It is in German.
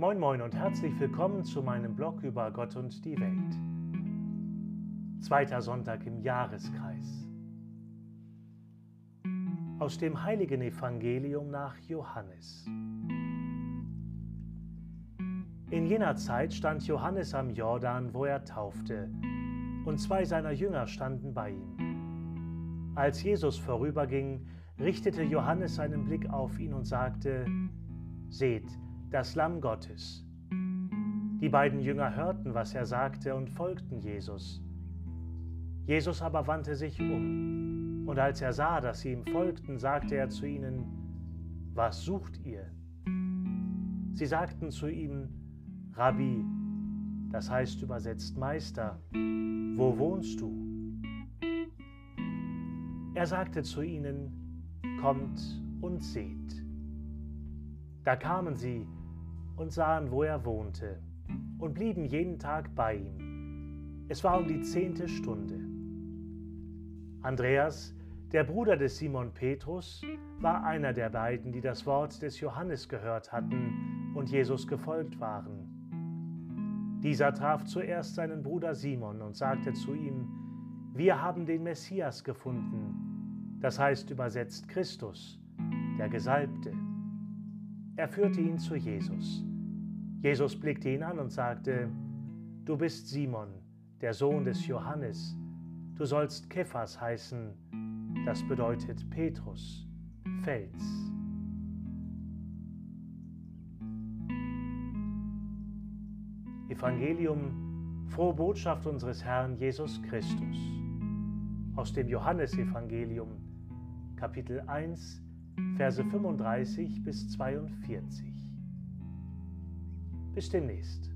Moin Moin und herzlich willkommen zu meinem Blog über Gott und die Welt. Zweiter Sonntag im Jahreskreis. Aus dem heiligen Evangelium nach Johannes. In jener Zeit stand Johannes am Jordan, wo er taufte, und zwei seiner Jünger standen bei ihm. Als Jesus vorüberging, richtete Johannes seinen Blick auf ihn und sagte, Seht, das Lamm Gottes. Die beiden Jünger hörten, was er sagte, und folgten Jesus. Jesus aber wandte sich um, und als er sah, dass sie ihm folgten, sagte er zu ihnen, Was sucht ihr? Sie sagten zu ihm, Rabbi, das heißt übersetzt Meister, wo wohnst du? Er sagte zu ihnen, Kommt und seht. Da kamen sie und sahen, wo er wohnte, und blieben jeden Tag bei ihm. Es war um die zehnte Stunde. Andreas, der Bruder des Simon Petrus, war einer der beiden, die das Wort des Johannes gehört hatten und Jesus gefolgt waren. Dieser traf zuerst seinen Bruder Simon und sagte zu ihm, wir haben den Messias gefunden, das heißt übersetzt Christus, der Gesalbte. Er führte ihn zu Jesus. Jesus blickte ihn an und sagte, Du bist Simon, der Sohn des Johannes, du sollst Kephas heißen, das bedeutet Petrus, Fels. Evangelium, frohe Botschaft unseres Herrn Jesus Christus. Aus dem Johannesevangelium, Kapitel 1, Verse 35 bis 42. Bis demnächst.